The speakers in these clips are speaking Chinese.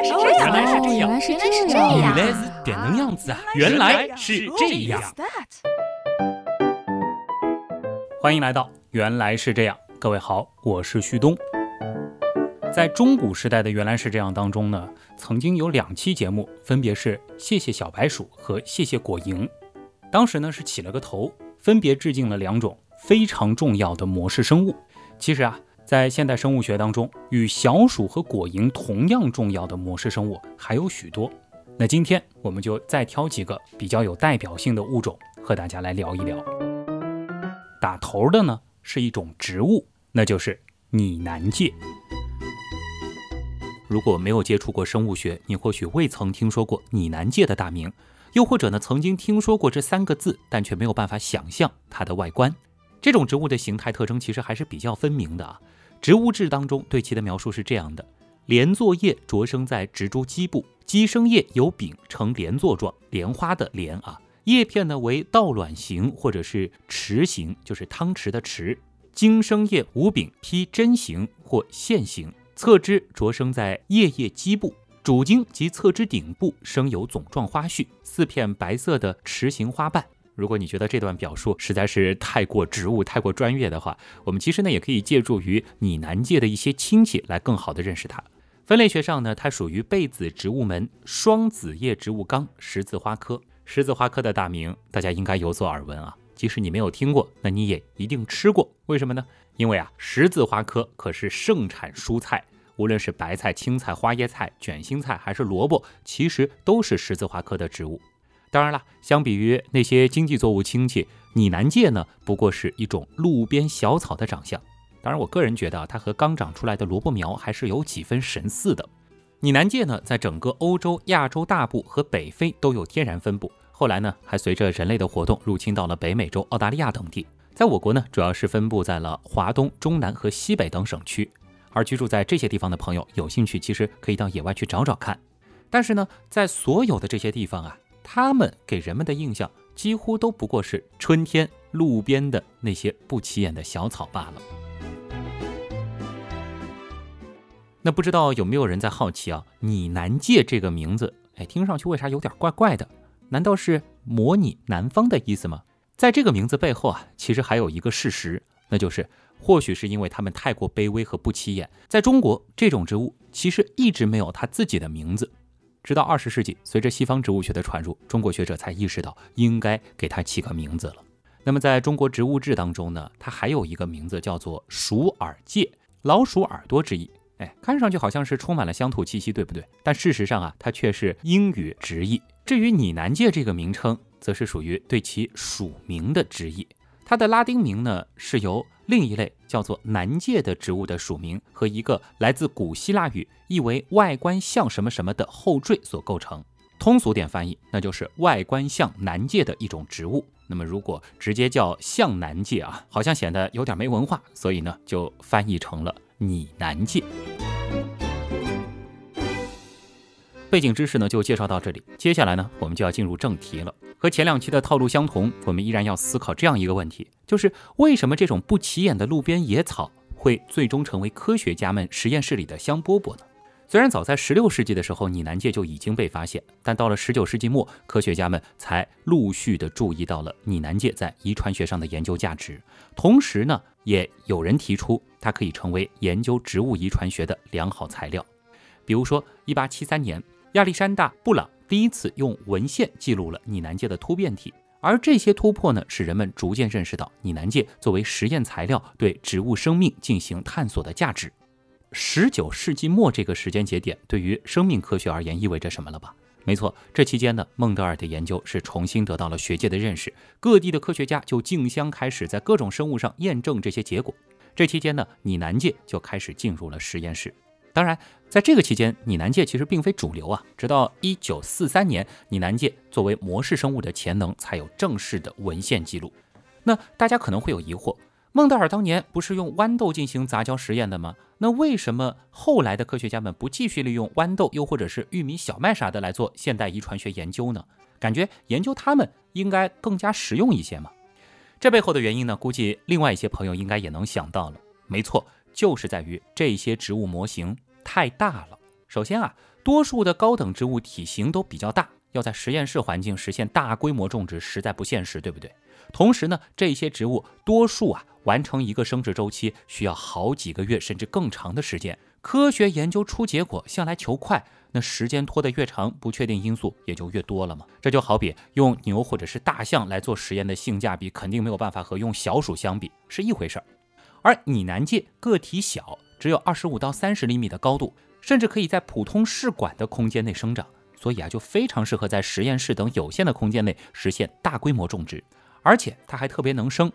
来是这样，原来是这样，原来是这这样，样原来是点能样子啊！原来是这样。欢迎来到原来是这样，各位好，我是旭东。在中古时代的原来是这样当中呢，曾经有两期节目，分别是谢谢小白鼠和谢谢果蝇。当时呢是起了个头，分别致敬了两种非常重要的模式生物。其实啊，在现代生物学当中，与小鼠和果蝇同样重要的模式生物还有许多。那今天我们就再挑几个比较有代表性的物种和大家来聊一聊。打头的呢是一种植物，那就是拟南芥。如果没有接触过生物学，你或许未曾听说过拟南芥的大名，又或者呢曾经听说过这三个字，但却没有办法想象它的外观。这种植物的形态特征其实还是比较分明的啊。植物志当中对其的描述是这样的：莲座叶着生在植株基部，基生叶有柄，呈莲座状，莲花的莲啊。叶片呢为倒卵形或者是匙形，就是汤匙的匙。茎生叶无柄，披针形或线形。侧枝着生在叶叶基部，主茎及侧枝顶部生有总状花序，四片白色的匙形花瓣。如果你觉得这段表述实在是太过植物、太过专业的话，我们其实呢也可以借助于拟南芥的一些亲戚来更好的认识它。分类学上呢，它属于被子植物门双子叶植物纲十字花科。十字花科的大名大家应该有所耳闻啊，即使你没有听过，那你也一定吃过。为什么呢？因为啊，十字花科可是盛产蔬菜，无论是白菜、青菜、花椰菜、卷心菜还是萝卜，其实都是十字花科的植物。当然了，相比于那些经济作物亲戚，拟南芥呢，不过是一种路边小草的长相。当然，我个人觉得，它和刚长出来的萝卜苗还是有几分神似的。拟南芥呢，在整个欧洲、亚洲大部和北非都有天然分布，后来呢，还随着人类的活动入侵到了北美洲、澳大利亚等地。在我国呢，主要是分布在了华东、中南和西北等省区。而居住在这些地方的朋友，有兴趣其实可以到野外去找找看。但是呢，在所有的这些地方啊，他们给人们的印象几乎都不过是春天路边的那些不起眼的小草罢了。那不知道有没有人在好奇啊？拟南芥这个名字，哎，听上去为啥有点怪怪的？难道是模拟南方的意思吗？在这个名字背后啊，其实还有一个事实，那就是或许是因为它们太过卑微和不起眼，在中国这种植物其实一直没有它自己的名字。直到二十世纪，随着西方植物学的传入，中国学者才意识到应该给它起个名字了。那么在中国植物志当中呢，它还有一个名字叫做鼠耳芥，老鼠耳朵之意。哎，看上去好像是充满了乡土气息，对不对？但事实上啊，它却是英语直译。至于拟南芥这个名称，则是属于对其属名的直译。它的拉丁名呢，是由另一类叫做南芥的植物的属名和一个来自古希腊语意为外观像什么什么的后缀所构成。通俗点翻译，那就是外观像南芥的一种植物。那么如果直接叫像南芥啊，好像显得有点没文化，所以呢，就翻译成了拟南芥。背景知识呢就介绍到这里，接下来呢我们就要进入正题了。和前两期的套路相同，我们依然要思考这样一个问题，就是为什么这种不起眼的路边野草会最终成为科学家们实验室里的香饽饽呢？虽然早在16世纪的时候拟南芥就已经被发现，但到了19世纪末，科学家们才陆续的注意到了拟南芥在遗传学上的研究价值，同时呢，也有人提出它可以成为研究植物遗传学的良好材料。比如说，1873年。亚历山大·布朗第一次用文献记录了拟南芥的突变体，而这些突破呢，使人们逐渐认识到拟南芥作为实验材料对植物生命进行探索的价值。十九世纪末这个时间节点对于生命科学而言意味着什么了吧？没错，这期间呢，孟德尔的研究是重新得到了学界的认识，各地的科学家就竞相开始在各种生物上验证这些结果。这期间呢，拟南芥就开始进入了实验室。当然，在这个期间，拟南芥其实并非主流啊。直到一九四三年，拟南芥作为模式生物的潜能才有正式的文献记录。那大家可能会有疑惑：孟德尔当年不是用豌豆进行杂交实验的吗？那为什么后来的科学家们不继续利用豌豆，又或者是玉米、小麦啥的来做现代遗传学研究呢？感觉研究它们应该更加实用一些嘛。这背后的原因呢，估计另外一些朋友应该也能想到了。没错。就是在于这些植物模型太大了。首先啊，多数的高等植物体型都比较大，要在实验室环境实现大规模种植实在不现实，对不对？同时呢，这些植物多数啊，完成一个生殖周期需要好几个月甚至更长的时间。科学研究出结果向来求快，那时间拖得越长，不确定因素也就越多了嘛。这就好比用牛或者是大象来做实验的性价比肯定没有办法和用小鼠相比，是一回事儿。而拟南芥个体小，只有二十五到三十厘米的高度，甚至可以在普通试管的空间内生长，所以啊，就非常适合在实验室等有限的空间内实现大规模种植。而且它还特别能生，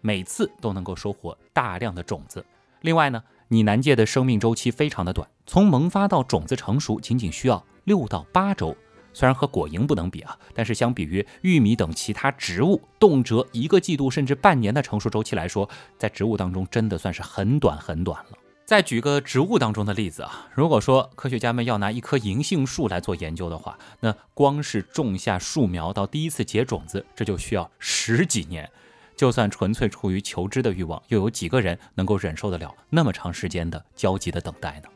每次都能够收获大量的种子。另外呢。拟南芥的生命周期非常的短，从萌发到种子成熟仅仅需要六到八周。虽然和果蝇不能比啊，但是相比于玉米等其他植物，动辄一个季度甚至半年的成熟周期来说，在植物当中真的算是很短很短了。再举个植物当中的例子啊，如果说科学家们要拿一棵银杏树来做研究的话，那光是种下树苗到第一次结种子，这就需要十几年。就算纯粹出于求知的欲望，又有几个人能够忍受得了那么长时间的焦急的等待呢？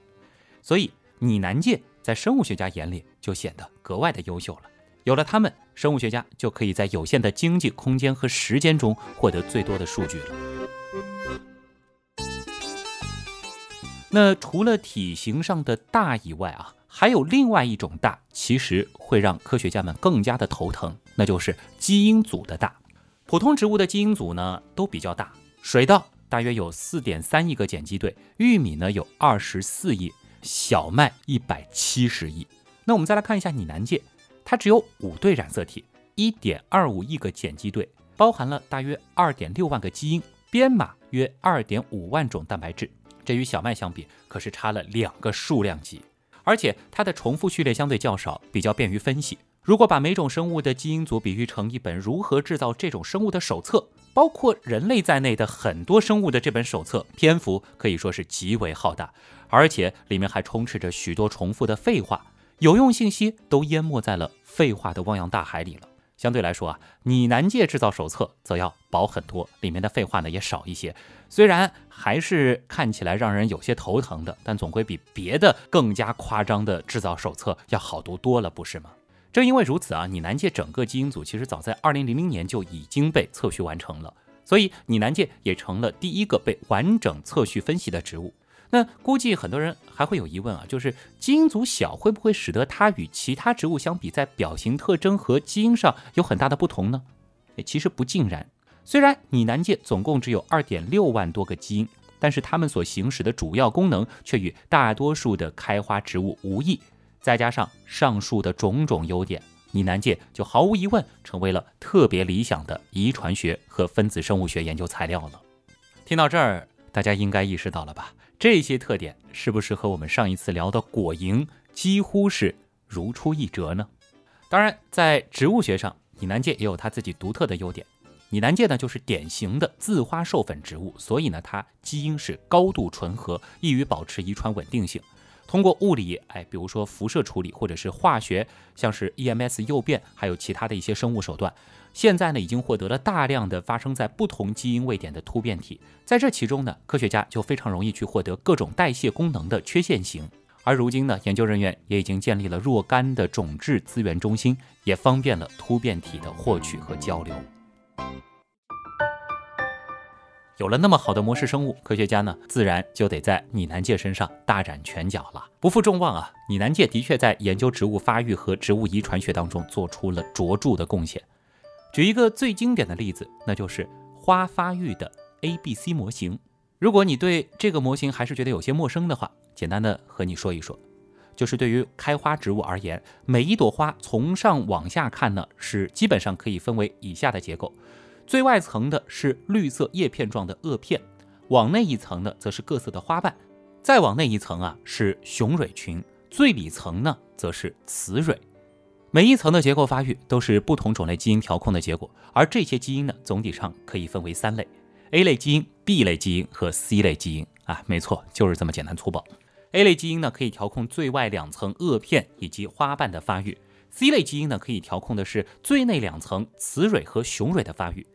所以，拟南芥在生物学家眼里就显得格外的优秀了。有了它们，生物学家就可以在有限的经济空间和时间中获得最多的数据了。那除了体型上的大以外啊，还有另外一种大，其实会让科学家们更加的头疼，那就是基因组的大。普通植物的基因组呢都比较大，水稻大约有四点三亿个碱基对，玉米呢有二十四亿，小麦一百七十亿。那我们再来看一下拟南芥，它只有五对染色体，一点二五亿个碱基对，包含了大约二点六万个基因，编码约二点五万种蛋白质。这与小麦相比，可是差了两个数量级。而且它的重复序列相对较少，比较便于分析。如果把每种生物的基因组比喻成一本如何制造这种生物的手册，包括人类在内的很多生物的这本手册，篇幅可以说是极为浩大，而且里面还充斥着许多重复的废话，有用信息都淹没在了废话的汪洋大海里了。相对来说啊，拟南芥制造手册则要薄很多，里面的废话呢也少一些。虽然还是看起来让人有些头疼的，但总归比别的更加夸张的制造手册要好读多了，不是吗？正因为如此啊，拟南芥整个基因组其实早在二零零零年就已经被测序完成了，所以拟南芥也成了第一个被完整测序分析的植物。那估计很多人还会有疑问啊，就是基因组小会不会使得它与其他植物相比，在表型特征和基因上有很大的不同呢？其实不尽然。虽然拟南芥总共只有二点六万多个基因，但是它们所行使的主要功能却与大多数的开花植物无异。再加上上述的种种优点，拟南芥就毫无疑问成为了特别理想的遗传学和分子生物学研究材料了。听到这儿，大家应该意识到了吧？这些特点是不是和我们上一次聊的果蝇几乎是如出一辙呢？当然，在植物学上，拟南芥也有它自己独特的优点。拟南芥呢，就是典型的自花授粉植物，所以呢，它基因是高度纯合，易于保持遗传稳定性。通过物理，哎，比如说辐射处理，或者是化学，像是 EMS 诱变，还有其他的一些生物手段，现在呢已经获得了大量的发生在不同基因位点的突变体，在这其中呢，科学家就非常容易去获得各种代谢功能的缺陷型。而如今呢，研究人员也已经建立了若干的种质资源中心，也方便了突变体的获取和交流。有了那么好的模式生物，科学家呢自然就得在拟南芥身上大展拳脚了。不负众望啊，拟南芥的确在研究植物发育和植物遗传学当中做出了卓著的贡献。举一个最经典的例子，那就是花发育的 A B C 模型。如果你对这个模型还是觉得有些陌生的话，简单的和你说一说，就是对于开花植物而言，每一朵花从上往下看呢，是基本上可以分为以下的结构。最外层的是绿色叶片状的萼片，往内一层呢，则是各色的花瓣，再往内一层啊是雄蕊群，最里层呢则是雌蕊。每一层的结构发育都是不同种类基因调控的结果，而这些基因呢，总体上可以分为三类：A 类基因、B 类基因和 C 类基因啊，没错，就是这么简单粗暴。A 类基因呢，可以调控最外两层萼片以及花瓣的发育；C 类基因呢，可以调控的是最内两层雌蕊和雄蕊的发育。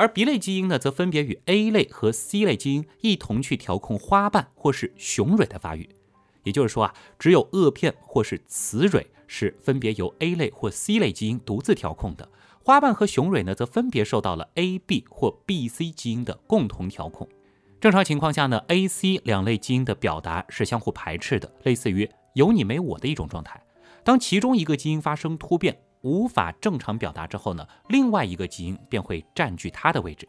而 B 类基因呢，则分别与 A 类和 C 类基因一同去调控花瓣或是雄蕊的发育。也就是说啊，只有萼片或是雌蕊是分别由 A 类或 C 类基因独自调控的，花瓣和雄蕊呢，则分别受到了 A、B 或 B、C 基因的共同调控。正常情况下呢，A、C 两类基因的表达是相互排斥的，类似于有你没我的一种状态。当其中一个基因发生突变，无法正常表达之后呢，另外一个基因便会占据它的位置。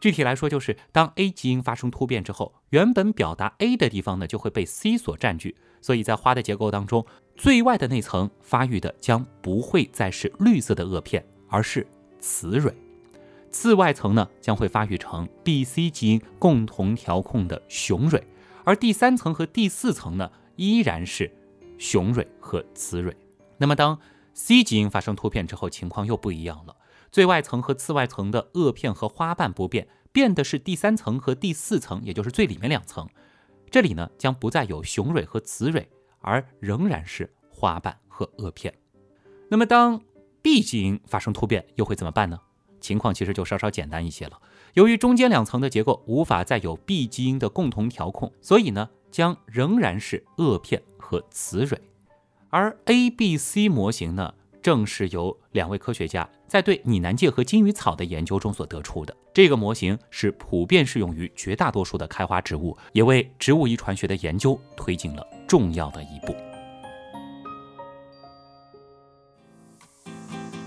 具体来说，就是当 A 基因发生突变之后，原本表达 A 的地方呢，就会被 C 所占据。所以在花的结构当中，最外的那层发育的将不会再是绿色的萼片，而是雌蕊；次外层呢，将会发育成 B、C 基因共同调控的雄蕊；而第三层和第四层呢，依然是雄蕊和雌蕊。那么当 C 基因发生突变之后，情况又不一样了。最外层和次外层的萼片和花瓣不变，变的是第三层和第四层，也就是最里面两层。这里呢，将不再有雄蕊和雌蕊，而仍然是花瓣和萼片。那么当 B 基因发生突变，又会怎么办呢？情况其实就稍稍简单一些了。由于中间两层的结构无法再有 B 基因的共同调控，所以呢，将仍然是萼片和雌蕊。而 A、B、C 模型呢，正是由两位科学家在对拟南芥和金鱼草的研究中所得出的。这个模型是普遍适用于绝大多数的开花植物，也为植物遗传学的研究推进了重要的一步。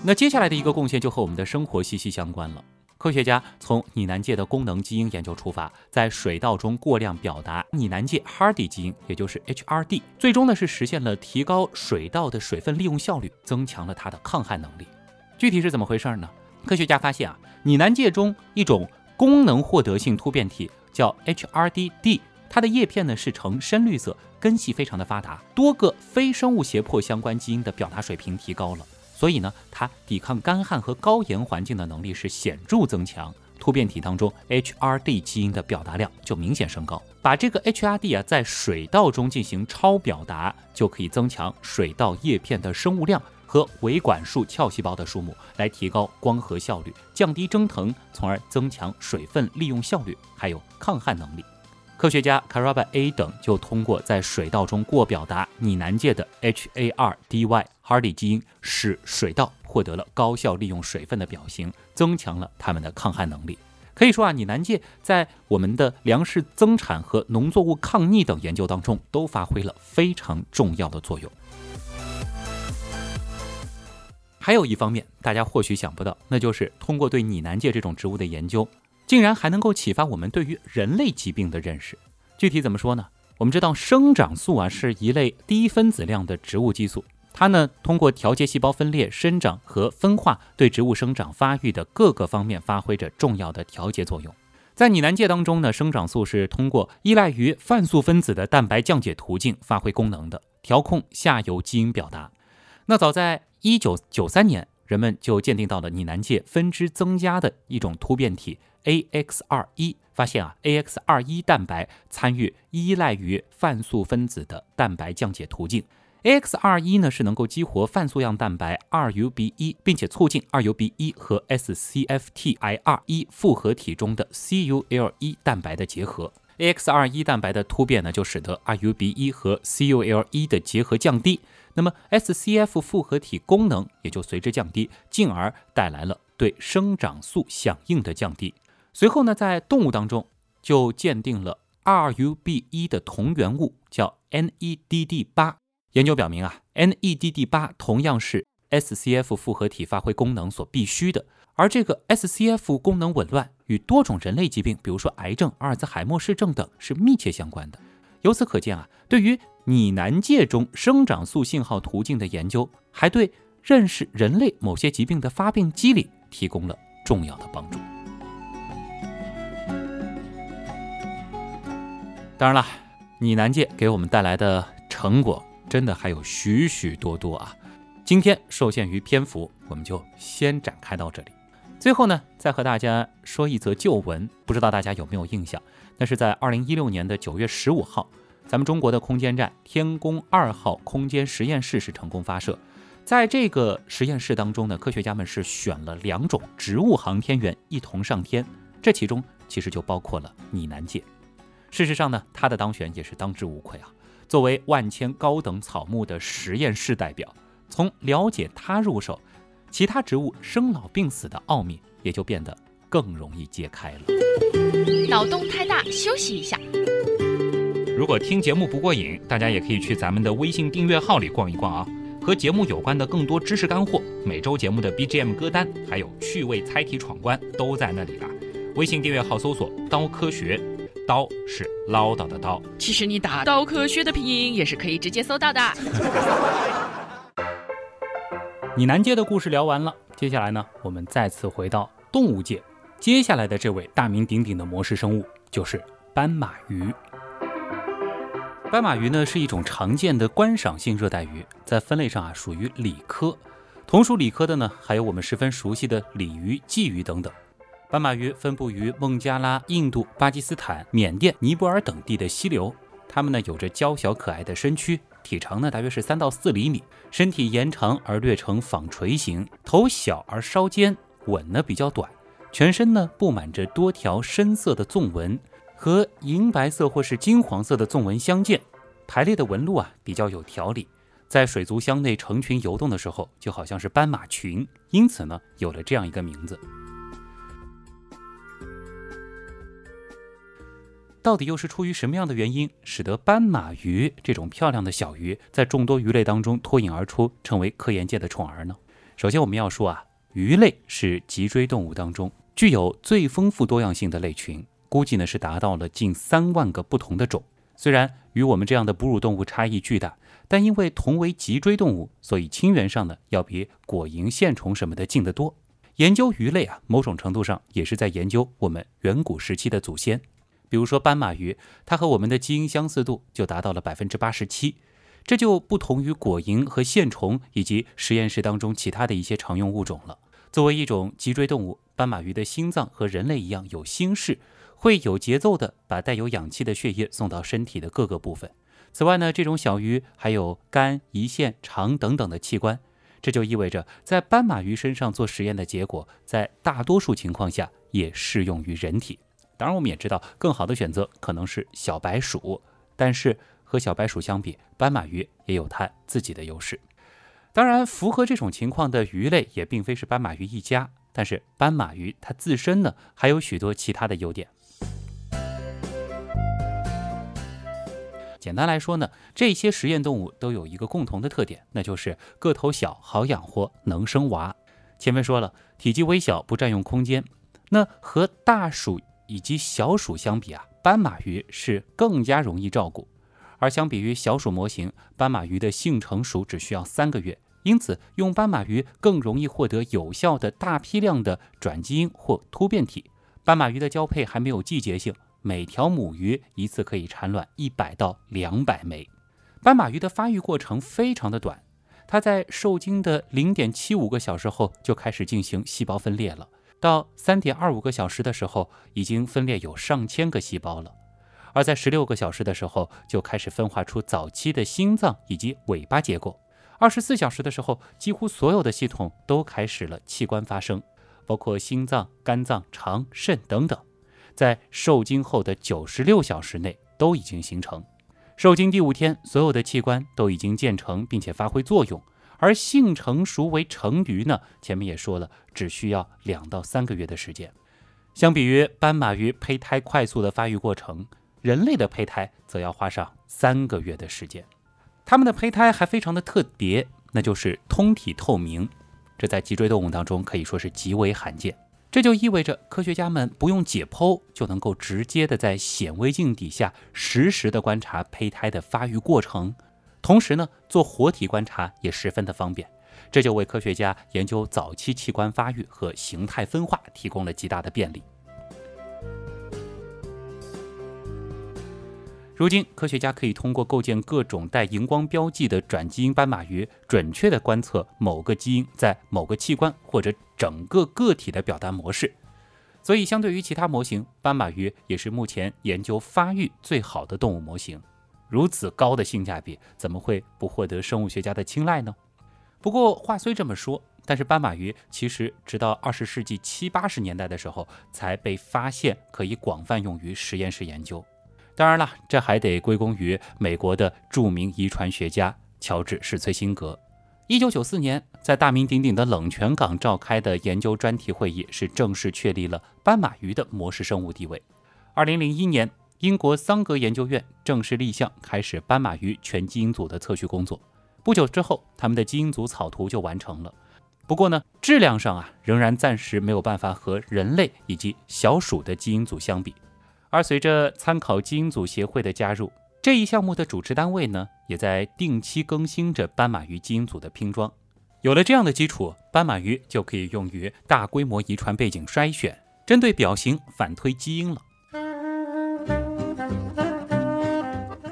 那接下来的一个贡献就和我们的生活息息相关了。科学家从拟南芥的功能基因研究出发，在水稻中过量表达拟南芥 Hardy 基因，也就是 HRD，最终呢是实现了提高水稻的水分利用效率，增强了它的抗旱能力。具体是怎么回事呢？科学家发现啊，拟南芥中一种功能获得性突变体叫 HRDD，它的叶片呢是呈深绿色，根系非常的发达，多个非生物胁迫相关基因的表达水平提高了。所以呢，它抵抗干旱和高盐环境的能力是显著增强。突变体当中，HRD 基因的表达量就明显升高。把这个 HRD 啊在水稻中进行超表达，就可以增强水稻叶片的生物量和维管束鞘细胞的数目，来提高光合效率，降低蒸腾，从而增强水分利用效率，还有抗旱能力。科学家 Caraba A 等就通过在水稻中过表达拟南芥的 HARDY Hardy 基因，使水稻获得了高效利用水分的表型，增强了它们的抗旱能力。可以说啊，拟南芥在我们的粮食增产和农作物抗逆等研究当中都发挥了非常重要的作用。还有一方面，大家或许想不到，那就是通过对拟南芥这种植物的研究。竟然还能够启发我们对于人类疾病的认识。具体怎么说呢？我们知道生长素啊是一类低分子量的植物激素，它呢通过调节细胞分裂、生长和分化，对植物生长发育的各个方面发挥着重要的调节作用。在拟南芥当中呢，生长素是通过依赖于泛素分子的蛋白降解途径发挥功能的，调控下游基因表达。那早在一九九三年，人们就鉴定到了拟南芥分支增加的一种突变体。AX21 发现啊，AX21 蛋白参与依赖于泛素分子的蛋白降解途径。AX21 呢是能够激活泛素样蛋白 2UB1，并且促进 2UB1 和 SCFTIR1 复合体中的 C U L 一蛋白的结合。AX21 蛋白的突变呢，就使得 2UB1 和 C U L 一的结合降低，那么 SCF 复合体功能也就随之降低，进而带来了对生长素响应的降低。随后呢，在动物当中就鉴定了 R U B 一的同源物，叫 NEDD8。研究表明啊，NEDD8 同样是 SCF 复合体发挥功能所必须的。而这个 SCF 功能紊乱与多种人类疾病，比如说癌症、阿尔兹海默氏症等，是密切相关的。由此可见啊，对于拟南芥中生长素信号途径的研究，还对认识人类某些疾病的发病机理提供了重要的帮助。当然了，拟南芥给我们带来的成果真的还有许许多多啊！今天受限于篇幅，我们就先展开到这里。最后呢，再和大家说一则旧闻，不知道大家有没有印象？那是在二零一六年的九月十五号，咱们中国的空间站天宫二号空间实验室是成功发射。在这个实验室当中呢，科学家们是选了两种植物航天员一同上天，这其中其实就包括了拟南芥。事实上呢，他的当选也是当之无愧啊。作为万千高等草木的实验室代表，从了解它入手，其他植物生老病死的奥秘也就变得更容易揭开了。脑洞太大，休息一下。如果听节目不过瘾，大家也可以去咱们的微信订阅号里逛一逛啊，和节目有关的更多知识干货、每周节目的 BGM 歌单，还有趣味猜题闯关都在那里了。微信订阅号搜索“刀科学”，刀是唠叨的刀。其实你打“刀科学”的拼音也是可以直接搜到的。你南街的故事聊完了，接下来呢，我们再次回到动物界。接下来的这位大名鼎鼎的模式生物就是斑马鱼。斑马鱼呢是一种常见的观赏性热带鱼，在分类上啊属于鲤科。同属鲤科的呢还有我们十分熟悉的鲤鱼、鲫鱼等等。斑马鱼分布于孟加拉、印度、巴基斯坦、缅甸、尼泊尔等地的溪流。它们呢有着娇小可爱的身躯，体长呢大约是三到四厘米，身体延长而略呈纺锤形，头小而稍尖，吻呢比较短，全身呢布满着多条深色的纵纹。和银白色或是金黄色的纵纹相间，排列的纹路啊比较有条理，在水族箱内成群游动的时候，就好像是斑马群，因此呢有了这样一个名字。到底又是出于什么样的原因，使得斑马鱼这种漂亮的小鱼在众多鱼类当中脱颖而出，成为科研界的宠儿呢？首先我们要说啊，鱼类是脊椎动物当中具有最丰富多样性的类群。估计呢是达到了近三万个不同的种。虽然与我们这样的哺乳动物差异巨大，但因为同为脊椎动物，所以亲缘上呢要比果蝇、线虫什么的近得多。研究鱼类啊，某种程度上也是在研究我们远古时期的祖先。比如说斑马鱼，它和我们的基因相似度就达到了百分之八十七，这就不同于果蝇和线虫以及实验室当中其他的一些常用物种了。作为一种脊椎动物，斑马鱼的心脏和人类一样有心室。会有节奏地把带有氧气的血液送到身体的各个部分。此外呢，这种小鱼还有肝、胰腺、肠等等的器官，这就意味着在斑马鱼身上做实验的结果，在大多数情况下也适用于人体。当然，我们也知道更好的选择可能是小白鼠，但是和小白鼠相比，斑马鱼也有它自己的优势。当然，符合这种情况的鱼类也并非是斑马鱼一家，但是斑马鱼它自身呢，还有许多其他的优点。简单来说呢，这些实验动物都有一个共同的特点，那就是个头小、好养活、能生娃。前面说了，体积微小，不占用空间。那和大鼠以及小鼠相比啊，斑马鱼是更加容易照顾。而相比于小鼠模型，斑马鱼的性成熟只需要三个月，因此用斑马鱼更容易获得有效的大批量的转基因或突变体。斑马鱼的交配还没有季节性。每条母鱼一次可以产卵一百到两百枚。斑马鱼的发育过程非常的短，它在受精的零点七五个小时后就开始进行细胞分裂了，到三点二五个小时的时候，已经分裂有上千个细胞了，而在十六个小时的时候就开始分化出早期的心脏以及尾巴结构。二十四小时的时候，几乎所有的系统都开始了器官发生，包括心脏、肝脏、肠、肾等等。在受精后的九十六小时内都已经形成，受精第五天，所有的器官都已经建成并且发挥作用。而性成熟为成鱼呢，前面也说了，只需要两到三个月的时间。相比于斑马鱼胚胎快速的发育过程，人类的胚胎则要花上三个月的时间。它们的胚胎还非常的特别，那就是通体透明，这在脊椎动物当中可以说是极为罕见。这就意味着科学家们不用解剖就能够直接的在显微镜底下实时的观察胚胎的发育过程，同时呢做活体观察也十分的方便，这就为科学家研究早期器官发育和形态分化提供了极大的便利。如今，科学家可以通过构建各种带荧光标记的转基因斑马鱼，准确地观测某个基因在某个器官或者整个个体的表达模式。所以，相对于其他模型，斑马鱼也是目前研究发育最好的动物模型。如此高的性价比，怎么会不获得生物学家的青睐呢？不过话虽这么说，但是斑马鱼其实直到二十世纪七八十年代的时候，才被发现可以广泛用于实验室研究。当然了，这还得归功于美国的著名遗传学家乔治史崔辛格。一九九四年，在大名鼎鼎的冷泉港召开的研究专题会议，是正式确立了斑马鱼的模式生物地位。二零零一年，英国桑格研究院正式立项，开始斑马鱼全基因组的测序工作。不久之后，他们的基因组草图就完成了。不过呢，质量上啊，仍然暂时没有办法和人类以及小鼠的基因组相比。而随着参考基因组协会的加入，这一项目的主持单位呢，也在定期更新着斑马鱼基因组的拼装。有了这样的基础，斑马鱼就可以用于大规模遗传背景筛选，针对表型反推基因了。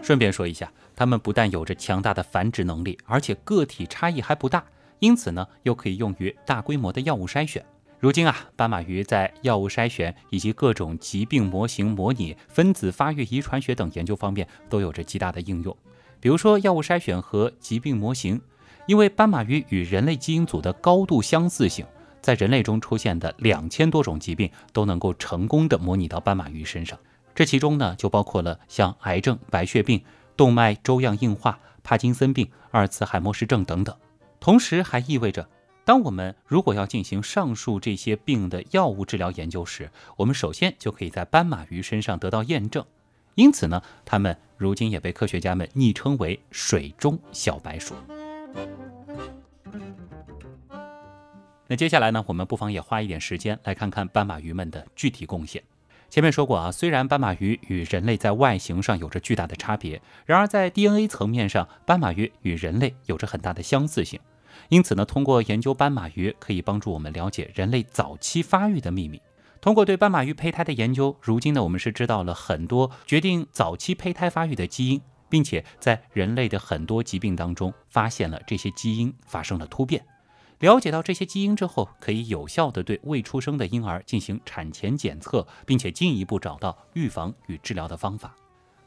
顺便说一下，它们不但有着强大的繁殖能力，而且个体差异还不大，因此呢，又可以用于大规模的药物筛选。如今啊，斑马鱼在药物筛选以及各种疾病模型模拟、分子发育遗传学等研究方面都有着极大的应用。比如说药物筛选和疾病模型，因为斑马鱼与人类基因组的高度相似性，在人类中出现的两千多种疾病都能够成功的模拟到斑马鱼身上。这其中呢，就包括了像癌症、白血病、动脉粥样硬化、帕金森病、阿尔茨海默氏症等等。同时还意味着。当我们如果要进行上述这些病的药物治疗研究时，我们首先就可以在斑马鱼身上得到验证。因此呢，它们如今也被科学家们昵称为“水中小白鼠”。那接下来呢，我们不妨也花一点时间来看看斑马鱼们的具体贡献。前面说过啊，虽然斑马鱼与人类在外形上有着巨大的差别，然而在 DNA 层面上，斑马鱼与人类有着很大的相似性。因此呢，通过研究斑马鱼，可以帮助我们了解人类早期发育的秘密。通过对斑马鱼胚胎的研究，如今呢，我们是知道了很多决定早期胚胎发育的基因，并且在人类的很多疾病当中发现了这些基因发生了突变。了解到这些基因之后，可以有效地对未出生的婴儿进行产前检测，并且进一步找到预防与治疗的方法。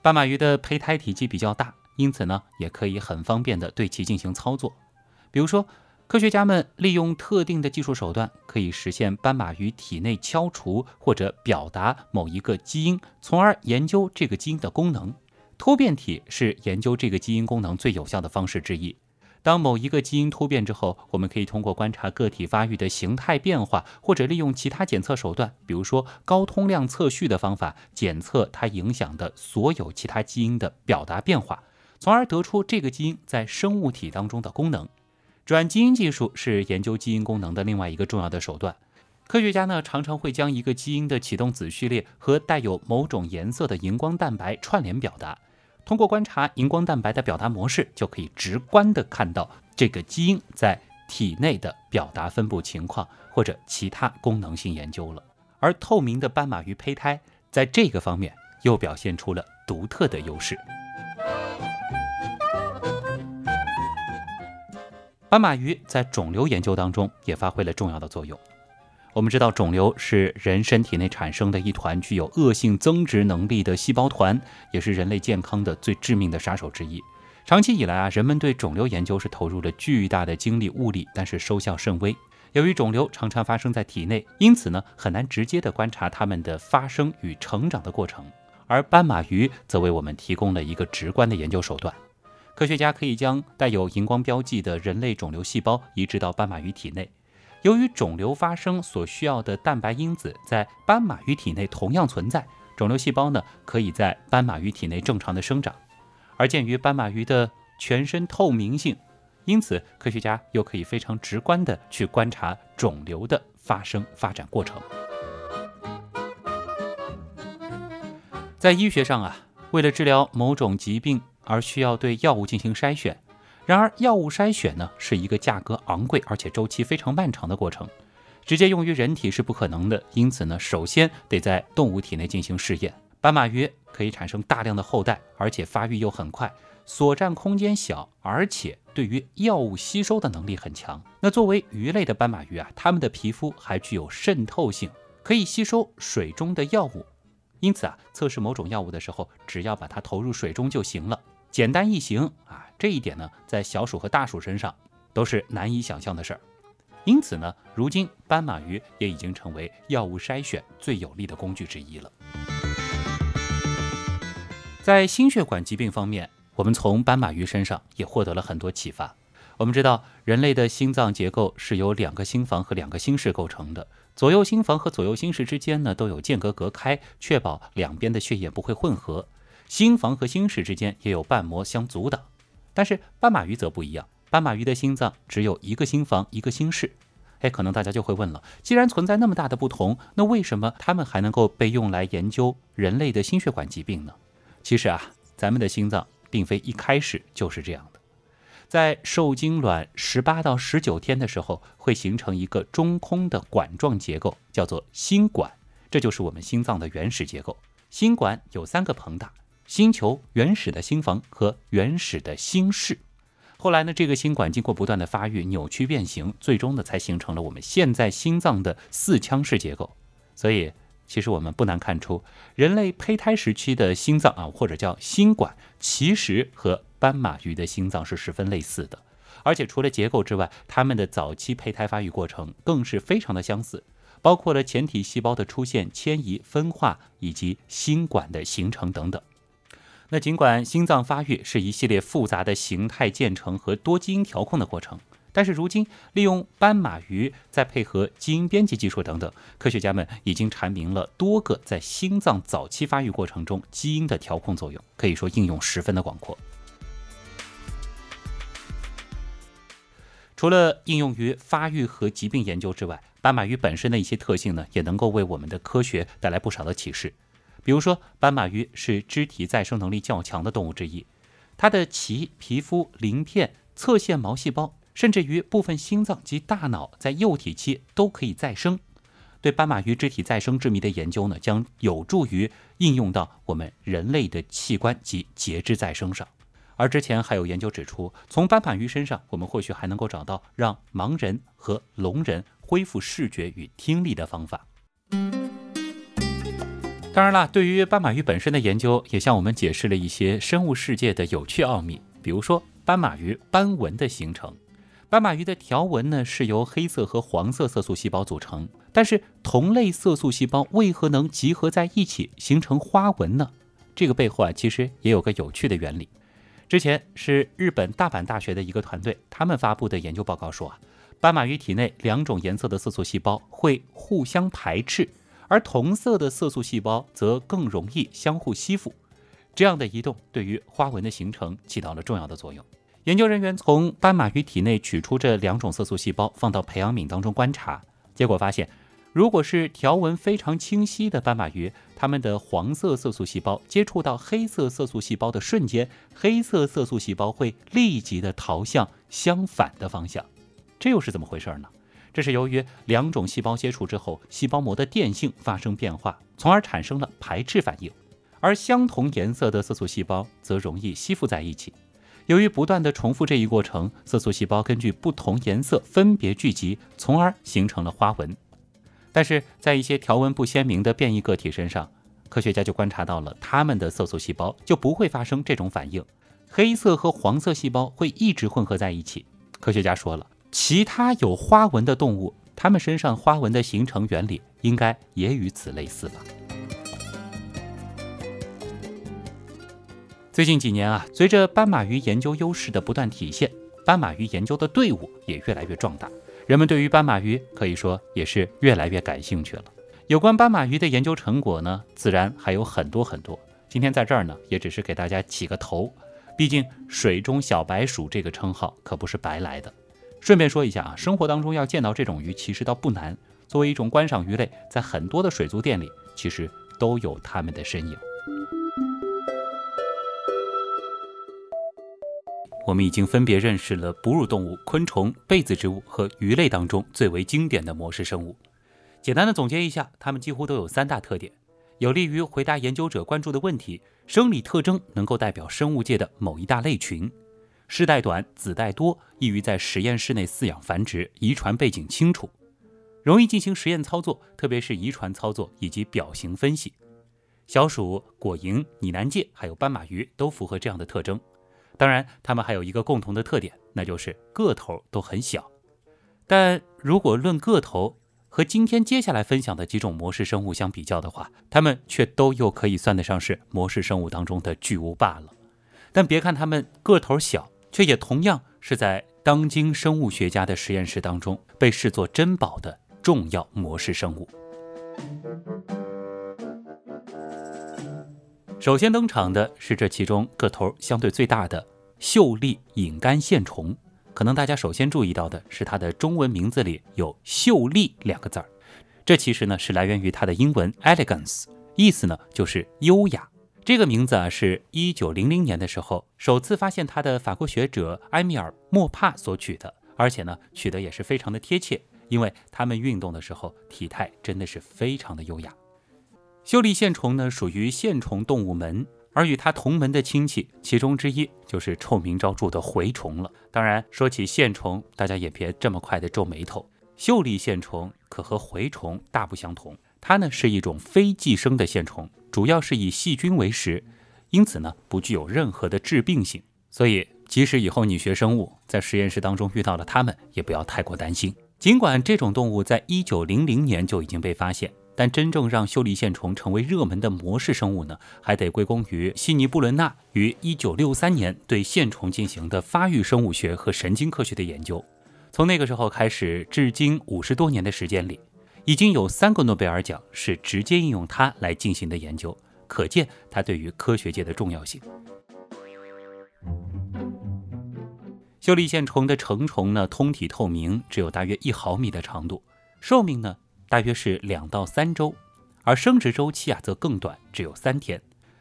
斑马鱼的胚胎体积比较大，因此呢，也可以很方便地对其进行操作。比如说，科学家们利用特定的技术手段，可以实现斑马鱼体内敲除或者表达某一个基因，从而研究这个基因的功能。突变体是研究这个基因功能最有效的方式之一。当某一个基因突变之后，我们可以通过观察个体发育的形态变化，或者利用其他检测手段，比如说高通量测序的方法，检测它影响的所有其他基因的表达变化，从而得出这个基因在生物体当中的功能。转基因技术是研究基因功能的另外一个重要的手段。科学家呢常常会将一个基因的启动子序列和带有某种颜色的荧光蛋白串联表达。通过观察荧光蛋白的表达模式，就可以直观地看到这个基因在体内的表达分布情况或者其他功能性研究了。而透明的斑马鱼胚胎在这个方面又表现出了独特的优势。斑马鱼在肿瘤研究当中也发挥了重要的作用。我们知道，肿瘤是人身体内产生的一团具有恶性增殖能力的细胞团，也是人类健康的最致命的杀手之一。长期以来啊，人们对肿瘤研究是投入了巨大的精力物力，但是收效甚微。由于肿瘤常常发生在体内，因此呢，很难直接的观察它们的发生与成长的过程。而斑马鱼则为我们提供了一个直观的研究手段。科学家可以将带有荧光标记的人类肿瘤细胞移植到斑马鱼体内。由于肿瘤发生所需要的蛋白因子在斑马鱼体内同样存在，肿瘤细胞呢可以在斑马鱼体内正常的生长。而鉴于斑马鱼的全身透明性，因此科学家又可以非常直观的去观察肿瘤的发生发展过程。在医学上啊，为了治疗某种疾病。而需要对药物进行筛选，然而药物筛选呢是一个价格昂贵而且周期非常漫长的过程，直接用于人体是不可能的。因此呢，首先得在动物体内进行试验。斑马鱼可以产生大量的后代，而且发育又很快，所占空间小，而且对于药物吸收的能力很强。那作为鱼类的斑马鱼啊，它们的皮肤还具有渗透性，可以吸收水中的药物。因此啊，测试某种药物的时候，只要把它投入水中就行了。简单易行啊，这一点呢，在小鼠和大鼠身上都是难以想象的事儿。因此呢，如今斑马鱼也已经成为药物筛选最有力的工具之一了。在心血管疾病方面，我们从斑马鱼身上也获得了很多启发。我们知道，人类的心脏结构是由两个心房和两个心室构成的，左右心房和左右心室之间呢都有间隔隔开，确保两边的血液不会混合。心房和心室之间也有瓣膜相阻挡。但是斑马鱼则不一样，斑马鱼的心脏只有一个心房一个心室。哎，可能大家就会问了，既然存在那么大的不同，那为什么它们还能够被用来研究人类的心血管疾病呢？其实啊，咱们的心脏并非一开始就是这样的。在受精卵十八到十九天的时候，会形成一个中空的管状结构，叫做心管。这就是我们心脏的原始结构。心管有三个膨大：心球、原始的心房和原始的心室。后来呢，这个心管经过不断的发育、扭曲变形，最终呢才形成了我们现在心脏的四腔式结构。所以，其实我们不难看出，人类胚胎时期的心脏啊，或者叫心管，其实和斑马鱼的心脏是十分类似的，而且除了结构之外，它们的早期胚胎发育过程更是非常的相似，包括了前体细胞的出现、迁移、分化以及心管的形成等等。那尽管心脏发育是一系列复杂的形态建成和多基因调控的过程，但是如今利用斑马鱼，再配合基因编辑技术等等，科学家们已经阐明了多个在心脏早期发育过程中基因的调控作用，可以说应用十分的广阔。除了应用于发育和疾病研究之外，斑马鱼本身的一些特性呢，也能够为我们的科学带来不少的启示。比如说，斑马鱼是肢体再生能力较强的动物之一，它的鳍、皮肤、鳞片、侧线毛细胞，甚至于部分心脏及大脑，在幼体期都可以再生。对斑马鱼肢体再生之谜的研究呢，将有助于应用到我们人类的器官及节肢再生上。而之前还有研究指出，从斑马鱼身上，我们或许还能够找到让盲人和聋人恢复视觉与听力的方法。当然了，对于斑马鱼本身的研究，也向我们解释了一些生物世界的有趣奥秘，比如说斑马鱼斑纹的形成。斑马鱼的条纹呢，是由黑色和黄色色素细胞组成，但是同类色素细胞为何能集合在一起形成花纹呢？这个背后啊，其实也有个有趣的原理。之前是日本大阪大学的一个团队，他们发布的研究报告说啊，斑马鱼体内两种颜色的色素细胞会互相排斥，而同色的色素细胞则更容易相互吸附。这样的移动对于花纹的形成起到了重要的作用。研究人员从斑马鱼体内取出这两种色素细胞，放到培养皿当中观察，结果发现。如果是条纹非常清晰的斑马鱼，它们的黄色色素细胞接触到黑色色素细胞的瞬间，黑色色素细胞会立即的逃向相反的方向。这又是怎么回事呢？这是由于两种细胞接触之后，细胞膜的电性发生变化，从而产生了排斥反应。而相同颜色的色素细胞则容易吸附在一起。由于不断的重复这一过程，色素细胞根据不同颜色分别聚集，从而形成了花纹。但是在一些条纹不鲜明的变异个体身上，科学家就观察到了它们的色素细胞就不会发生这种反应，黑色和黄色细胞会一直混合在一起。科学家说了，其他有花纹的动物，它们身上花纹的形成原理应该也与此类似吧。最近几年啊，随着斑马鱼研究优势的不断体现，斑马鱼研究的队伍也越来越壮大。人们对于斑马鱼可以说也是越来越感兴趣了。有关斑马鱼的研究成果呢，自然还有很多很多。今天在这儿呢，也只是给大家起个头。毕竟“水中小白鼠”这个称号可不是白来的。顺便说一下啊，生活当中要见到这种鱼其实倒不难。作为一种观赏鱼类，在很多的水族店里其实都有它们的身影。我们已经分别认识了哺乳动物、昆虫、被子植物和鱼类当中最为经典的模式生物。简单的总结一下，它们几乎都有三大特点，有利于回答研究者关注的问题：生理特征能够代表生物界的某一大类群，世代短、子代多，易于在实验室内饲养繁殖，遗传背景清楚，容易进行实验操作，特别是遗传操作以及表型分析。小鼠、果蝇、拟南芥还有斑马鱼都符合这样的特征。当然，它们还有一个共同的特点，那就是个头都很小。但如果论个头，和今天接下来分享的几种模式生物相比较的话，它们却都又可以算得上是模式生物当中的巨无霸了。但别看它们个头小，却也同样是在当今生物学家的实验室当中被视作珍宝的重要模式生物。首先登场的是这其中个头相对最大的秀丽隐杆线虫。可能大家首先注意到的是它的中文名字里有“秀丽”两个字儿，这其实呢是来源于它的英文 “elegance”，意思呢就是优雅。这个名字啊是一九零零年的时候首次发现它的法国学者埃米尔·莫帕所取的，而且呢取得也是非常的贴切，因为他们运动的时候体态真的是非常的优雅。秀丽线虫呢属于线虫动物门。而与它同门的亲戚，其中之一就是臭名昭著的蛔虫了。当然，说起线虫，大家也别这么快的皱眉头。秀丽线虫可和蛔虫大不相同，它呢是一种非寄生的线虫，主要是以细菌为食，因此呢不具有任何的致病性。所以，即使以后你学生物，在实验室当中遇到了它们，也不要太过担心。尽管这种动物在一九零零年就已经被发现。但真正让秀丽线虫成为热门的模式生物呢，还得归功于悉尼布伦纳于1963年对线虫进行的发育生物学和神经科学的研究。从那个时候开始，至今五十多年的时间里，已经有三个诺贝尔奖是直接应用它来进行的研究，可见它对于科学界的重要性。秀丽线虫的成虫呢，通体透明，只有大约一毫米的长度，寿命呢？大约是两到三周，而生殖周期啊则更短，只有三天。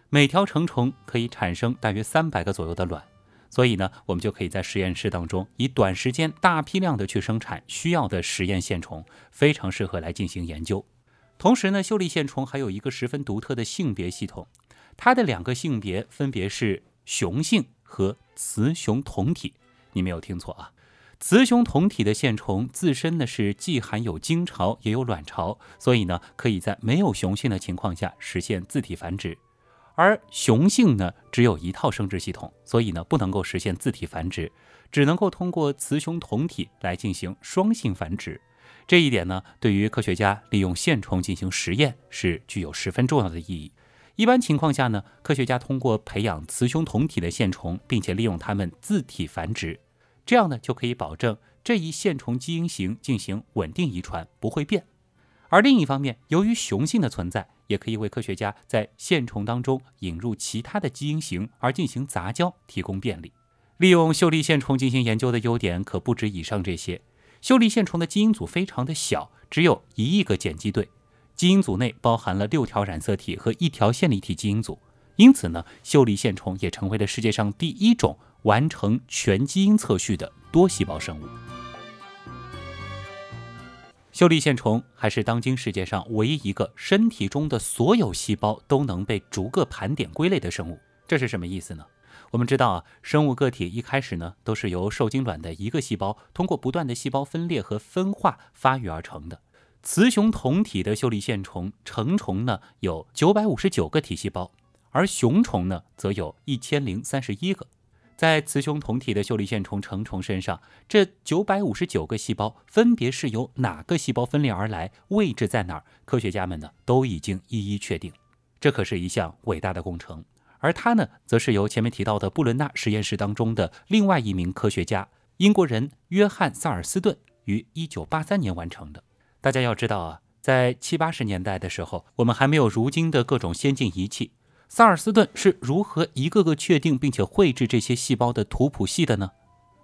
每条成虫可以产生大约三百个左右的卵，所以呢，我们就可以在实验室当中以短时间大批量的去生产需要的实验线虫，非常适合来进行研究。同时呢，秀丽线虫还有一个十分独特的性别系统，它的两个性别分别是雄性和雌雄同体。你没有听错啊。雌雄同体的线虫自身呢是既含有精巢也有卵巢，所以呢可以在没有雄性的情况下实现自体繁殖。而雄性呢只有一套生殖系统，所以呢不能够实现自体繁殖，只能够通过雌雄同体来进行双性繁殖。这一点呢对于科学家利用线虫进行实验是具有十分重要的意义。一般情况下呢，科学家通过培养雌雄同体的线虫，并且利用它们自体繁殖。这样呢，就可以保证这一线虫基因型进行稳定遗传，不会变。而另一方面，由于雄性的存在，也可以为科学家在线虫当中引入其他的基因型而进行杂交提供便利。利用秀丽线虫进行研究的优点可不止以上这些。秀丽线虫的基因组非常的小，只有一亿个碱基对，基因组内包含了六条染色体和一条线粒体基因组，因此呢，秀丽线虫也成为了世界上第一种。完成全基因测序的多细胞生物，秀丽线虫还是当今世界上唯一一个身体中的所有细胞都能被逐个盘点归类的生物。这是什么意思呢？我们知道啊，生物个体一开始呢都是由受精卵的一个细胞通过不断的细胞分裂和分化发育而成的。雌雄同体的秀丽线虫成虫呢有九百五十九个体细胞，而雄虫呢则有一千零三十一个。在雌雄同体的秀丽线虫成虫身上，这九百五十九个细胞分别是由哪个细胞分裂而来，位置在哪儿？科学家们呢都已经一一确定。这可是一项伟大的工程。而它呢，则是由前面提到的布伦纳实验室当中的另外一名科学家英国人约翰萨尔斯顿于一九八三年完成的。大家要知道啊，在七八十年代的时候，我们还没有如今的各种先进仪器。萨尔斯顿是如何一个个确定并且绘制这些细胞的图谱系的呢？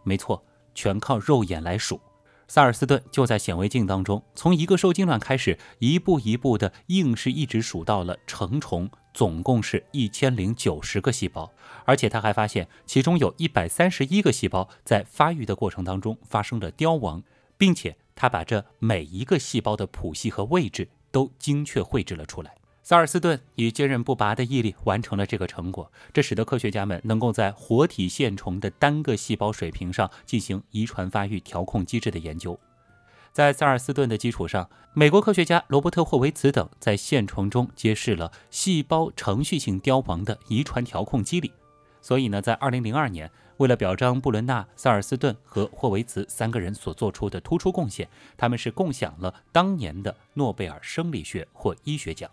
没错，全靠肉眼来数。萨尔斯顿就在显微镜当中，从一个受精卵开始，一步一步的，硬是一直数到了成虫，总共是一千零九十个细胞。而且他还发现，其中有一百三十一个细胞在发育的过程当中发生了凋亡，并且他把这每一个细胞的谱系和位置都精确绘制了出来。萨尔斯顿以坚韧不拔的毅力完成了这个成果，这使得科学家们能够在活体线虫的单个细胞水平上进行遗传发育调控机制的研究。在萨尔斯顿的基础上，美国科学家罗伯特霍维茨等在线虫中揭示了细胞程序性凋亡的遗传调控机理。所以呢，在2002年，为了表彰布伦纳、萨尔斯顿和霍维茨三个人所做出的突出贡献，他们是共享了当年的诺贝尔生理学或医学奖。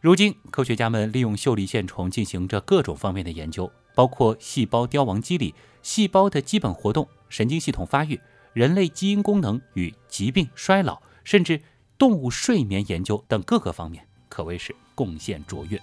如今，科学家们利用秀丽线虫进行着各种方面的研究，包括细胞凋亡机理、细胞的基本活动、神经系统发育、人类基因功能与疾病、衰老，甚至动物睡眠研究等各个方面，可谓是贡献卓越。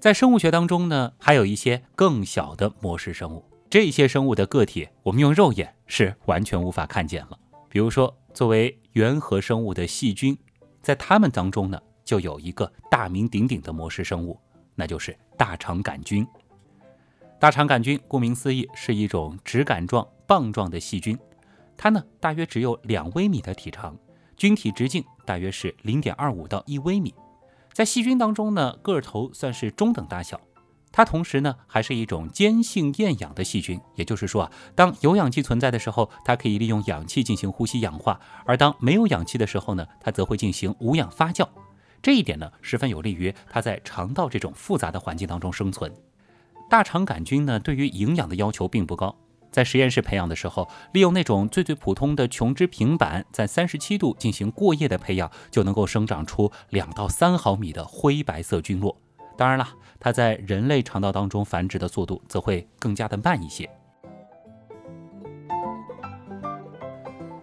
在生物学当中呢，还有一些更小的模式生物。这些生物的个体，我们用肉眼是完全无法看见了。比如说，作为原核生物的细菌，在它们当中呢，就有一个大名鼎鼎的模式生物，那就是大肠杆菌。大肠杆菌顾名思义是一种直杆状、棒状的细菌，它呢大约只有两微米的体长，菌体直径大约是零点二五到一微米。在细菌当中呢，个头算是中等大小。它同时呢，还是一种间性厌氧的细菌，也就是说啊，当有氧气存在的时候，它可以利用氧气进行呼吸氧化；而当没有氧气的时候呢，它则会进行无氧发酵。这一点呢，十分有利于它在肠道这种复杂的环境当中生存。大肠杆菌呢，对于营养的要求并不高。在实验室培养的时候，利用那种最最普通的琼脂平板，在三十七度进行过夜的培养，就能够生长出两到三毫米的灰白色菌落。当然了，它在人类肠道当中繁殖的速度则会更加的慢一些。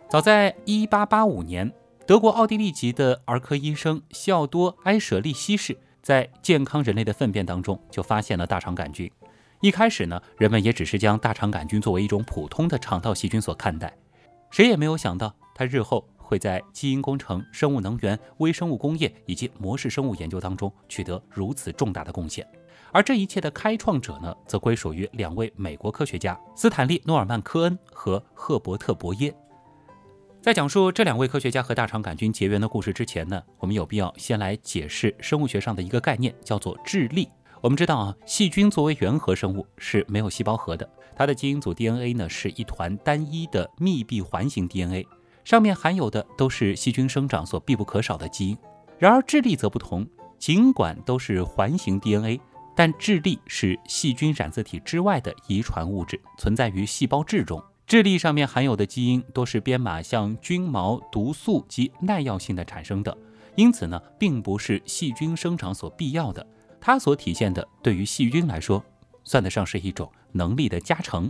早在一八八五年，德国奥地利籍的儿科医生西奥多埃舍利希氏在健康人类的粪便当中就发现了大肠杆菌。一开始呢，人们也只是将大肠杆菌作为一种普通的肠道细菌所看待，谁也没有想到，它日后会在基因工程、生物能源、微生物工业以及模式生物研究当中取得如此重大的贡献。而这一切的开创者呢，则归属于两位美国科学家斯坦利·诺尔曼·科恩和赫伯特·伯耶。在讲述这两位科学家和大肠杆菌结缘的故事之前呢，我们有必要先来解释生物学上的一个概念，叫做质粒。我们知道啊，细菌作为原核生物是没有细胞核的，它的基因组 DNA 呢是一团单一的密闭环形 DNA，上面含有的都是细菌生长所必不可少的基因。然而智粒则不同，尽管都是环形 DNA，但智粒是细菌染色体之外的遗传物质，存在于细胞质中。智粒上面含有的基因多是编码像菌毛、毒素及耐药性的产生的，因此呢，并不是细菌生长所必要的。它所体现的，对于细菌来说，算得上是一种能力的加成。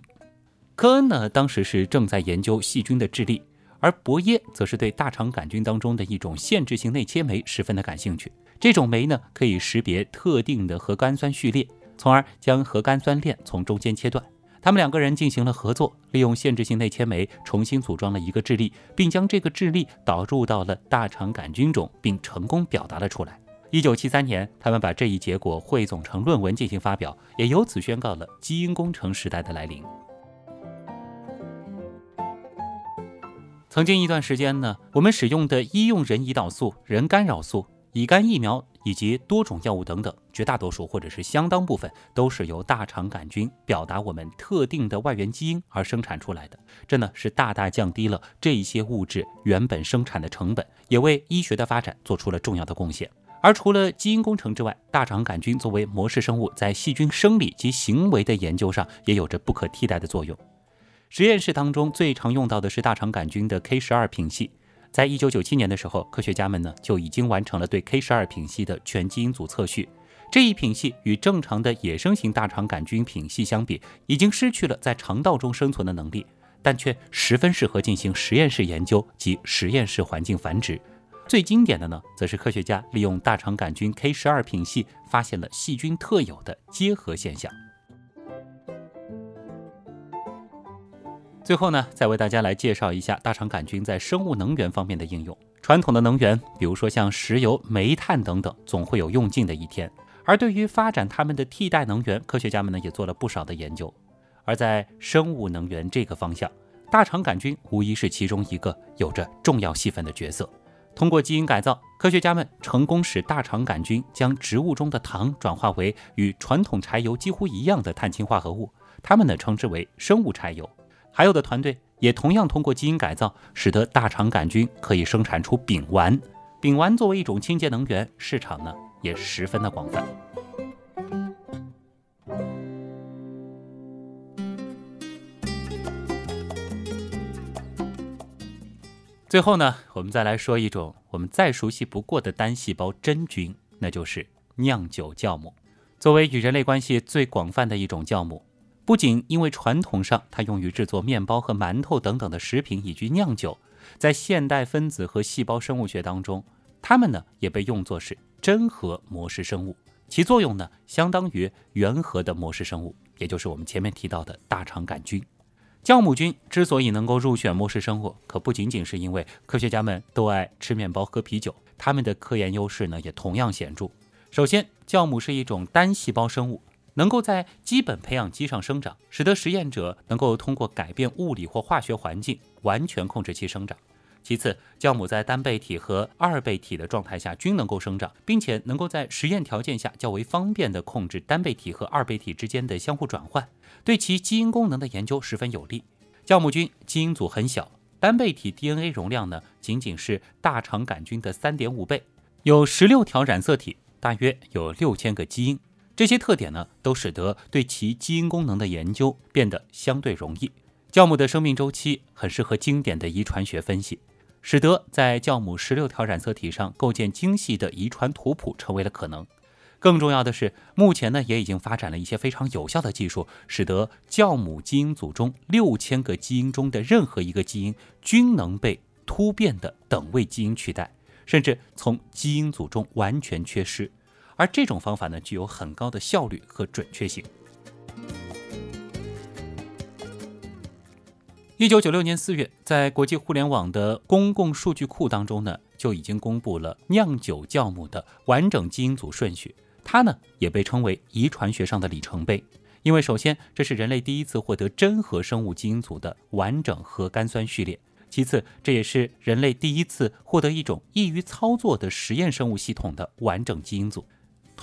科恩呢，当时是正在研究细菌的智力，而伯耶则是对大肠杆菌当中的一种限制性内切酶十分的感兴趣。这种酶呢，可以识别特定的核苷酸序列，从而将核苷酸链从中间切断。他们两个人进行了合作，利用限制性内切酶重新组装了一个智力，并将这个智力导入到了大肠杆菌中，并成功表达了出来。一九七三年，他们把这一结果汇总成论文进行发表，也由此宣告了基因工程时代的来临。曾经一段时间呢，我们使用的医用人胰岛素、人干扰素、乙肝疫苗以及多种药物等等，绝大多数或者是相当部分都是由大肠杆菌表达我们特定的外源基因而生产出来的。这呢是大大降低了这一些物质原本生产的成本，也为医学的发展做出了重要的贡献。而除了基因工程之外，大肠杆菌作为模式生物，在细菌生理及行为的研究上也有着不可替代的作用。实验室当中最常用到的是大肠杆菌的 K 十二品系。在一九九七年的时候，科学家们呢就已经完成了对 K 十二品系的全基因组测序。这一品系与正常的野生型大肠杆菌品系相比，已经失去了在肠道中生存的能力，但却十分适合进行实验室研究及实验室环境繁殖。最经典的呢，则是科学家利用大肠杆菌 K 十二品系，发现了细菌特有的结合现象。最后呢，再为大家来介绍一下大肠杆菌在生物能源方面的应用。传统的能源，比如说像石油、煤炭等等，总会有用尽的一天。而对于发展它们的替代能源，科学家们呢也做了不少的研究。而在生物能源这个方向，大肠杆菌无疑是其中一个有着重要戏份的角色。通过基因改造，科学家们成功使大肠杆菌将植物中的糖转化为与传统柴油几乎一样的碳氢化合物，它们呢称之为生物柴油。还有的团队也同样通过基因改造使得大肠杆菌可以生产出丙烷。丙烷作为一种清洁能源市场呢也十分的广泛。最后呢我们再来说一种我们再熟悉不过的单细胞真菌那就是酿酒酵母。作为与人类关系最广泛的一种酵母不仅因为传统上它用于制作面包和馒头等等的食品以及酿酒，在现代分子和细胞生物学当中，它们呢也被用作是真核模式生物，其作用呢相当于原核的模式生物，也就是我们前面提到的大肠杆菌。酵母菌之所以能够入选模式生物，可不仅仅是因为科学家们都爱吃面包喝啤酒，它们的科研优势呢也同样显著。首先，酵母是一种单细胞生物，能够在基本培养基上生长，使得实验者能够通过改变物理或化学环境完全控制其生长。其次，酵母在单倍体和二倍体的状态下均能够生长，并且能够在实验条件下较为方便地控制单倍体和二倍体之间的相互转换，对其基因功能的研究十分有利。酵母菌基因组很小，单倍体 DNA 容量呢仅仅是大肠杆菌的三点五倍，有十六条染色体，大约有六千个基因。这些特点呢都使得对其基因功能的研究变得相对容易。酵母的生命周期很适合经典的遗传学分析。使得在酵母十六条染色体上构建精细的遗传图谱成为了可能。更重要的是，目前呢也已经发展了一些非常有效的技术，使得酵母基因组中六千个基因中的任何一个基因均能被突变的等位基因取代，甚至从基因组中完全缺失。而这种方法呢具有很高的效率和准确性。一九九六年四月，在国际互联网的公共数据库当中呢，就已经公布了酿酒酵母的完整基因组顺序。它呢，也被称为遗传学上的里程碑，因为首先这是人类第一次获得真核生物基因组的完整核苷酸序列；其次，这也是人类第一次获得一种易于操作的实验生物系统的完整基因组。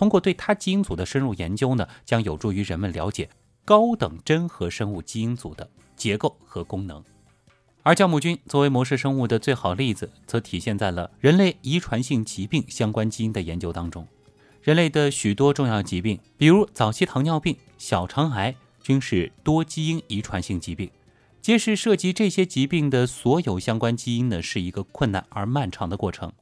通过对它基因组的深入研究呢，将有助于人们了解高等真核生物基因组的。结构和功能，而酵母菌作为模式生物的最好例子，则体现在了人类遗传性疾病相关基因的研究当中。人类的许多重要疾病，比如早期糖尿病、小肠癌，均是多基因遗传性疾病。揭示涉及这些疾病的所有相关基因呢，是一个困难而漫长的过程。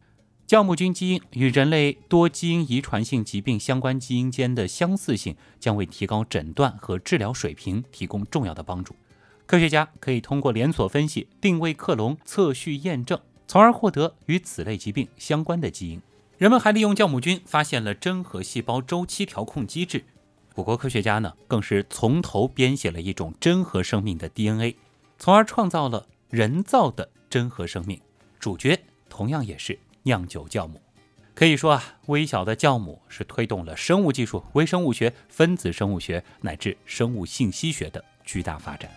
酵母菌基因与人类多基因遗传性疾病相关基因间的相似性，将为提高诊断和治疗水平提供重要的帮助。科学家可以通过连锁分析、定位克隆、测序验证，从而获得与此类疾病相关的基因。人们还利用酵母菌发现了真核细胞周期调控机制。我国科学家呢，更是从头编写了一种真核生命的 DNA，从而创造了人造的真核生命。主角同样也是酿酒酵母。可以说啊，微小的酵母是推动了生物技术、微生物学、分子生物学乃至生物信息学的巨大发展。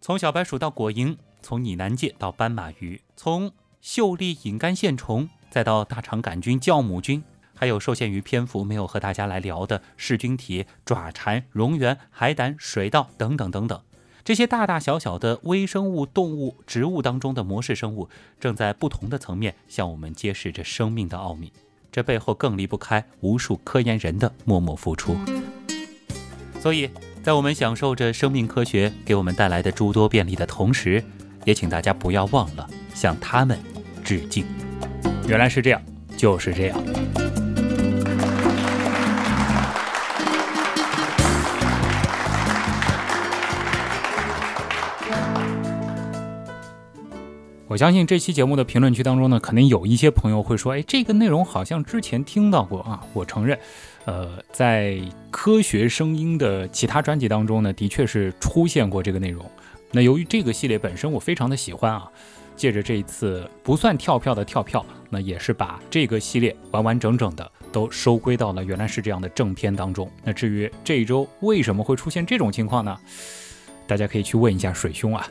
从小白鼠到果蝇，从拟南芥到斑马鱼，从秀丽隐肝线虫，再到大肠杆菌、酵母菌，还有受限于篇幅没有和大家来聊的噬菌体、爪蟾、蝾螈、海胆、水稻等等等等，这些大大小小的微生物、动物、植物当中的模式生物，正在不同的层面向我们揭示着生命的奥秘。这背后更离不开无数科研人的默默付出。所以。在我们享受着生命科学给我们带来的诸多便利的同时，也请大家不要忘了向他们致敬。原来是这样，就是这样。我相信这期节目的评论区当中呢，肯定有一些朋友会说：“哎，这个内容好像之前听到过啊。”我承认。呃，在科学声音的其他专辑当中呢，的确是出现过这个内容。那由于这个系列本身我非常的喜欢啊，借着这一次不算跳票的跳票，那也是把这个系列完完整整的都收归到了原来是这样的正片当中。那至于这一周为什么会出现这种情况呢？大家可以去问一下水兄啊。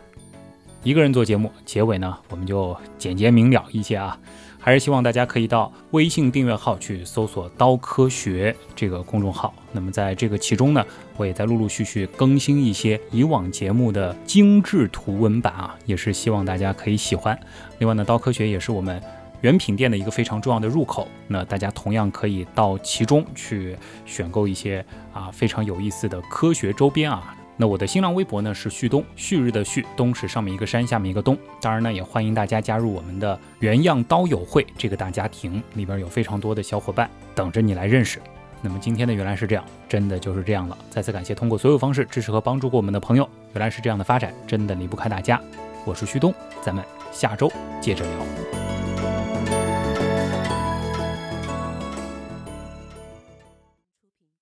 一个人做节目，结尾呢我们就简洁明了一些啊。还是希望大家可以到微信订阅号去搜索“刀科学”这个公众号。那么在这个其中呢，我也在陆陆续续更新一些以往节目的精致图文版啊，也是希望大家可以喜欢。另外呢，刀科学也是我们原品店的一个非常重要的入口。那大家同样可以到其中去选购一些啊非常有意思的科学周边啊，那我的新浪微博呢是旭东，旭日的旭，东是上面一个山，下面一个东。当然呢，也欢迎大家加入我们的原样刀友会这个大家庭，里边有非常多的小伙伴等着你来认识。那么今天的原来是这样，真的就是这样了。再次感谢通过所有方式支持和帮助过我们的朋友。原来是这样的发展，真的离不开大家。我是旭东，咱们下周接着聊。